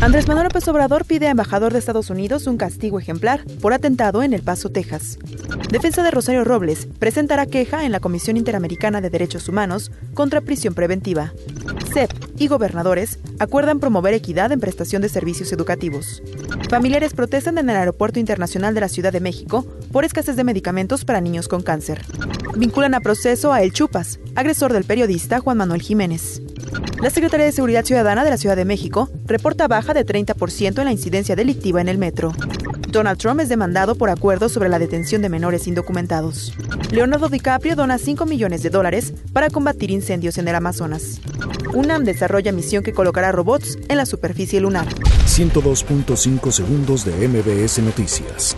Andrés Manuel López Obrador pide a embajador de Estados Unidos un castigo ejemplar por atentado en El Paso, Texas. Defensa de Rosario Robles presentará queja en la Comisión Interamericana de Derechos Humanos contra prisión preventiva. CEP y gobernadores acuerdan promover equidad en prestación de servicios educativos. Familiares protestan en el Aeropuerto Internacional de la Ciudad de México por escasez de medicamentos para niños con cáncer. Vinculan a proceso a El Chupas, agresor del periodista Juan Manuel Jiménez. La Secretaría de Seguridad Ciudadana de la Ciudad de México reporta baja de 30% en la incidencia delictiva en el metro. Donald Trump es demandado por acuerdo sobre la detención de menores indocumentados. Leonardo DiCaprio dona 5 millones de dólares para combatir incendios en el Amazonas. UNAM desarrolla misión que colocará robots en la superficie lunar. 102.5 segundos de MBS Noticias.